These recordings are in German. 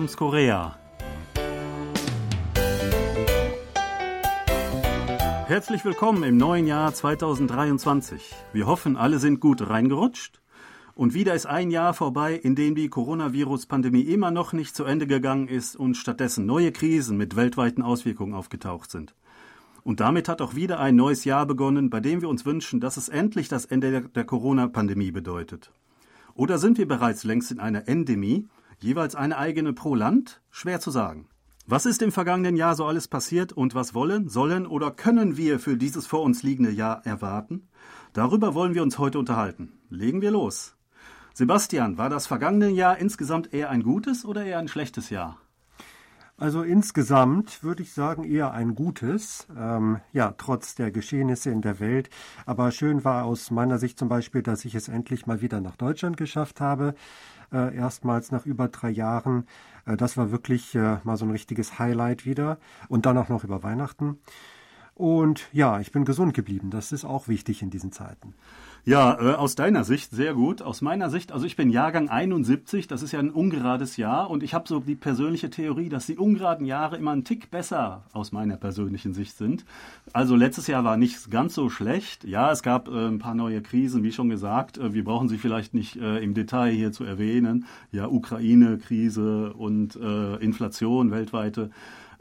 Toms Korea. Herzlich willkommen im neuen Jahr 2023. Wir hoffen, alle sind gut reingerutscht. Und wieder ist ein Jahr vorbei, in dem die Coronavirus-Pandemie immer noch nicht zu Ende gegangen ist und stattdessen neue Krisen mit weltweiten Auswirkungen aufgetaucht sind. Und damit hat auch wieder ein neues Jahr begonnen, bei dem wir uns wünschen, dass es endlich das Ende der Corona-Pandemie bedeutet. Oder sind wir bereits längst in einer Endemie, jeweils eine eigene pro Land? Schwer zu sagen. Was ist im vergangenen Jahr so alles passiert und was wollen, sollen oder können wir für dieses vor uns liegende Jahr erwarten? Darüber wollen wir uns heute unterhalten. Legen wir los. Sebastian, war das vergangene Jahr insgesamt eher ein gutes oder eher ein schlechtes Jahr? Also insgesamt würde ich sagen eher ein gutes, ähm, ja, trotz der Geschehnisse in der Welt. Aber schön war aus meiner Sicht zum Beispiel, dass ich es endlich mal wieder nach Deutschland geschafft habe. Äh, erstmals nach über drei Jahren. Äh, das war wirklich äh, mal so ein richtiges Highlight wieder. Und dann auch noch über Weihnachten. Und ja, ich bin gesund geblieben. Das ist auch wichtig in diesen Zeiten. Ja, äh, aus deiner Sicht sehr gut. Aus meiner Sicht, also ich bin Jahrgang 71, das ist ja ein ungerades Jahr und ich habe so die persönliche Theorie, dass die ungeraden Jahre immer einen Tick besser aus meiner persönlichen Sicht sind. Also letztes Jahr war nicht ganz so schlecht. Ja, es gab äh, ein paar neue Krisen, wie schon gesagt. Äh, wir brauchen sie vielleicht nicht äh, im Detail hier zu erwähnen. Ja, Ukraine-Krise und äh, Inflation weltweite.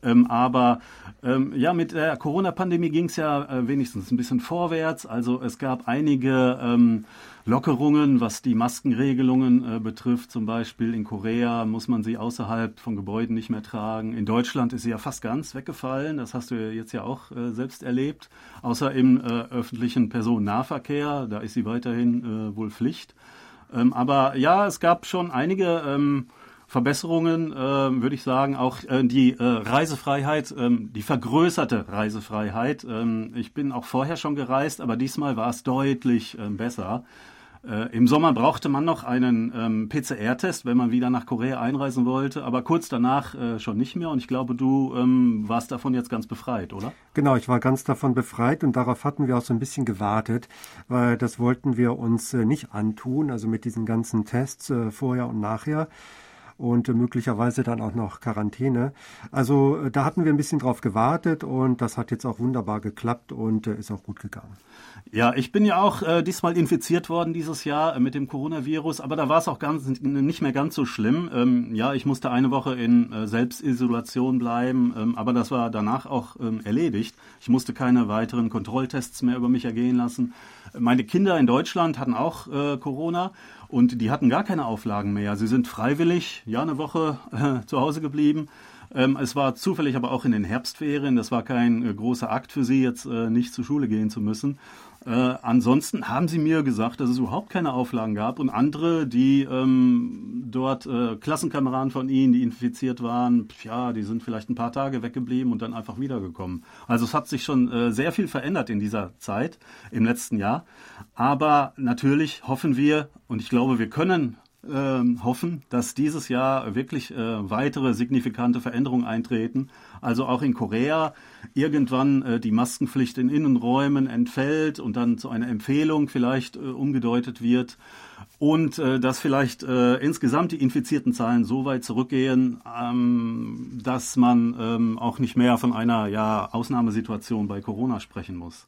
Ähm, aber ähm, ja, mit der Corona-Pandemie ging es ja äh, wenigstens ein bisschen vorwärts. Also es gab einige ähm, Lockerungen, was die Maskenregelungen äh, betrifft. Zum Beispiel in Korea muss man sie außerhalb von Gebäuden nicht mehr tragen. In Deutschland ist sie ja fast ganz weggefallen. Das hast du jetzt ja auch äh, selbst erlebt. Außer im äh, öffentlichen Personennahverkehr. Da ist sie weiterhin äh, wohl Pflicht. Ähm, aber ja, es gab schon einige ähm, Verbesserungen, äh, würde ich sagen, auch äh, die äh, Reisefreiheit, ähm, die vergrößerte Reisefreiheit. Ähm, ich bin auch vorher schon gereist, aber diesmal war es deutlich ähm, besser. Äh, Im Sommer brauchte man noch einen ähm, PCR-Test, wenn man wieder nach Korea einreisen wollte, aber kurz danach äh, schon nicht mehr. Und ich glaube, du ähm, warst davon jetzt ganz befreit, oder? Genau, ich war ganz davon befreit und darauf hatten wir auch so ein bisschen gewartet, weil das wollten wir uns äh, nicht antun, also mit diesen ganzen Tests äh, vorher und nachher und möglicherweise dann auch noch Quarantäne. Also äh, da hatten wir ein bisschen drauf gewartet und das hat jetzt auch wunderbar geklappt und äh, ist auch gut gegangen. Ja, ich bin ja auch äh, diesmal infiziert worden dieses Jahr äh, mit dem Coronavirus, aber da war es auch ganz, nicht mehr ganz so schlimm. Ähm, ja, ich musste eine Woche in äh, Selbstisolation bleiben, ähm, aber das war danach auch ähm, erledigt. Ich musste keine weiteren Kontrolltests mehr über mich ergehen lassen. Meine Kinder in Deutschland hatten auch äh, Corona und die hatten gar keine Auflagen mehr. Sie sind freiwillig, ja, eine Woche äh, zu Hause geblieben. Ähm, es war zufällig aber auch in den Herbstferien. Das war kein äh, großer Akt für sie, jetzt äh, nicht zur Schule gehen zu müssen. Äh, ansonsten haben sie mir gesagt, dass es überhaupt keine Auflagen gab und andere, die ähm, dort äh, Klassenkameraden von ihnen, die infiziert waren, ja, die sind vielleicht ein paar Tage weggeblieben und dann einfach wiedergekommen. Also es hat sich schon äh, sehr viel verändert in dieser Zeit, im letzten Jahr. Aber natürlich hoffen wir und ich glaube, wir können hoffen, dass dieses Jahr wirklich äh, weitere signifikante Veränderungen eintreten. Also auch in Korea irgendwann äh, die Maskenpflicht in Innenräumen entfällt und dann zu einer Empfehlung vielleicht äh, umgedeutet wird und äh, dass vielleicht äh, insgesamt die infizierten Zahlen so weit zurückgehen, ähm, dass man ähm, auch nicht mehr von einer ja, Ausnahmesituation bei Corona sprechen muss.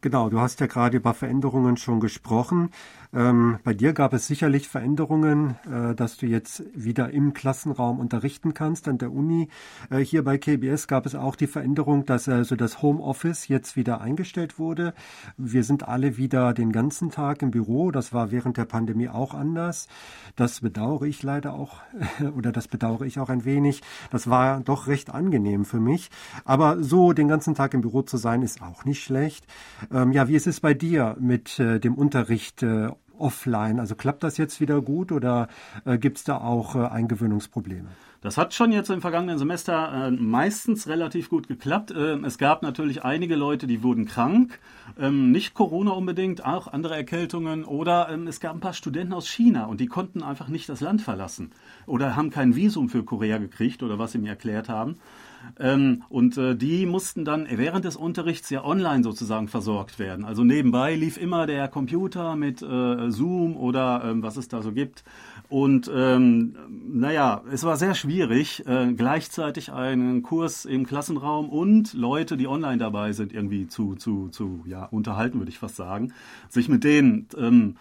Genau, du hast ja gerade über Veränderungen schon gesprochen. Ähm, bei dir gab es sicherlich Veränderungen, äh, dass du jetzt wieder im Klassenraum unterrichten kannst an der Uni. Äh, hier bei KBS gab es auch die Veränderung, dass also das Homeoffice jetzt wieder eingestellt wurde. Wir sind alle wieder den ganzen Tag im Büro. Das war während der Pandemie auch anders. Das bedauere ich leider auch oder das bedauere ich auch ein wenig. Das war doch recht angenehm für mich. Aber so den ganzen Tag im Büro zu sein, ist auch nicht schlecht. Ähm, ja, wie ist es bei dir mit äh, dem Unterricht? Äh, offline. Also klappt das jetzt wieder gut oder äh, gibt es da auch äh, Eingewöhnungsprobleme? Das hat schon jetzt im vergangenen Semester äh, meistens relativ gut geklappt. Ähm, es gab natürlich einige Leute, die wurden krank, ähm, nicht Corona unbedingt, auch andere Erkältungen oder ähm, es gab ein paar Studenten aus China und die konnten einfach nicht das Land verlassen oder haben kein Visum für Korea gekriegt oder was sie mir erklärt haben. Und äh, die mussten dann während des Unterrichts ja online sozusagen versorgt werden. Also nebenbei lief immer der Computer mit äh, Zoom oder was es da so gibt. Und naja, es war sehr schwierig, äh, gleichzeitig einen Kurs im Klassenraum und Leute, die online dabei sind, irgendwie zu, zu, zu ja, unterhalten, würde ich fast sagen, sich mit denen ähm,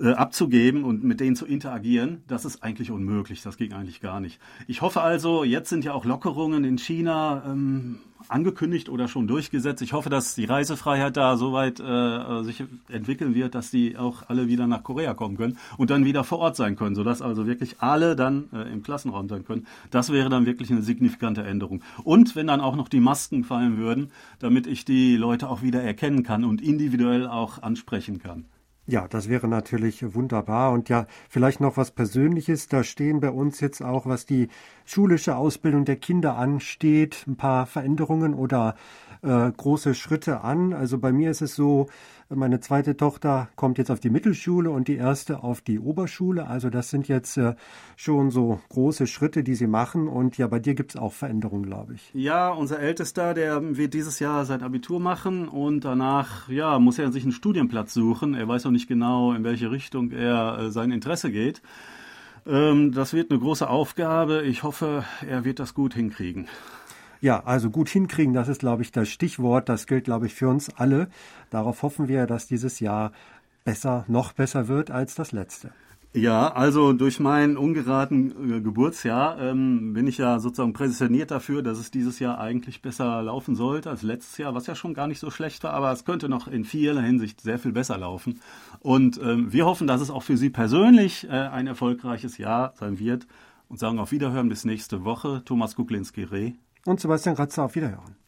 äh, abzugeben und mit denen zu interagieren, das ist eigentlich unmöglich. Das ging eigentlich gar nicht. Ich hoffe also, jetzt sind ja auch Lockerungen in China ähm, angekündigt oder schon durchgesetzt. Ich hoffe, dass die Reisefreiheit da soweit äh, sich entwickeln wird, dass die auch alle wieder nach Korea kommen können und dann wieder vor Ort sein können, sodass also wirklich alle dann äh, im Klassenraum sein können. Das wäre dann wirklich eine signifikante Änderung. Und wenn dann auch noch die Masken fallen würden, damit ich die Leute auch wieder erkennen kann und individuell auch ansprechen kann. Ja, das wäre natürlich wunderbar. Und ja, vielleicht noch was Persönliches. Da stehen bei uns jetzt auch, was die schulische Ausbildung der Kinder ansteht, ein paar Veränderungen oder äh, große Schritte an. Also bei mir ist es so, meine zweite Tochter kommt jetzt auf die Mittelschule und die erste auf die Oberschule. Also das sind jetzt äh, schon so große Schritte, die sie machen. Und ja, bei dir gibt es auch Veränderungen, glaube ich. Ja, unser Ältester, der wird dieses Jahr sein Abitur machen und danach, ja, muss er sich einen Studienplatz suchen. Er weiß noch nicht genau, in welche Richtung er äh, sein Interesse geht. Ähm, das wird eine große Aufgabe. Ich hoffe, er wird das gut hinkriegen. Ja, also gut hinkriegen, das ist, glaube ich, das Stichwort. Das gilt, glaube ich, für uns alle. Darauf hoffen wir, dass dieses Jahr besser, noch besser wird als das letzte. Ja, also durch mein ungeraten äh, Geburtsjahr ähm, bin ich ja sozusagen präsentiert dafür, dass es dieses Jahr eigentlich besser laufen sollte als letztes Jahr, was ja schon gar nicht so schlecht war, aber es könnte noch in vieler Hinsicht sehr viel besser laufen. Und ähm, wir hoffen, dass es auch für Sie persönlich äh, ein erfolgreiches Jahr sein wird und sagen auf Wiederhören bis nächste Woche. Thomas Kuklinski-Reh und Sebastian Ratzer auf Wiederhören.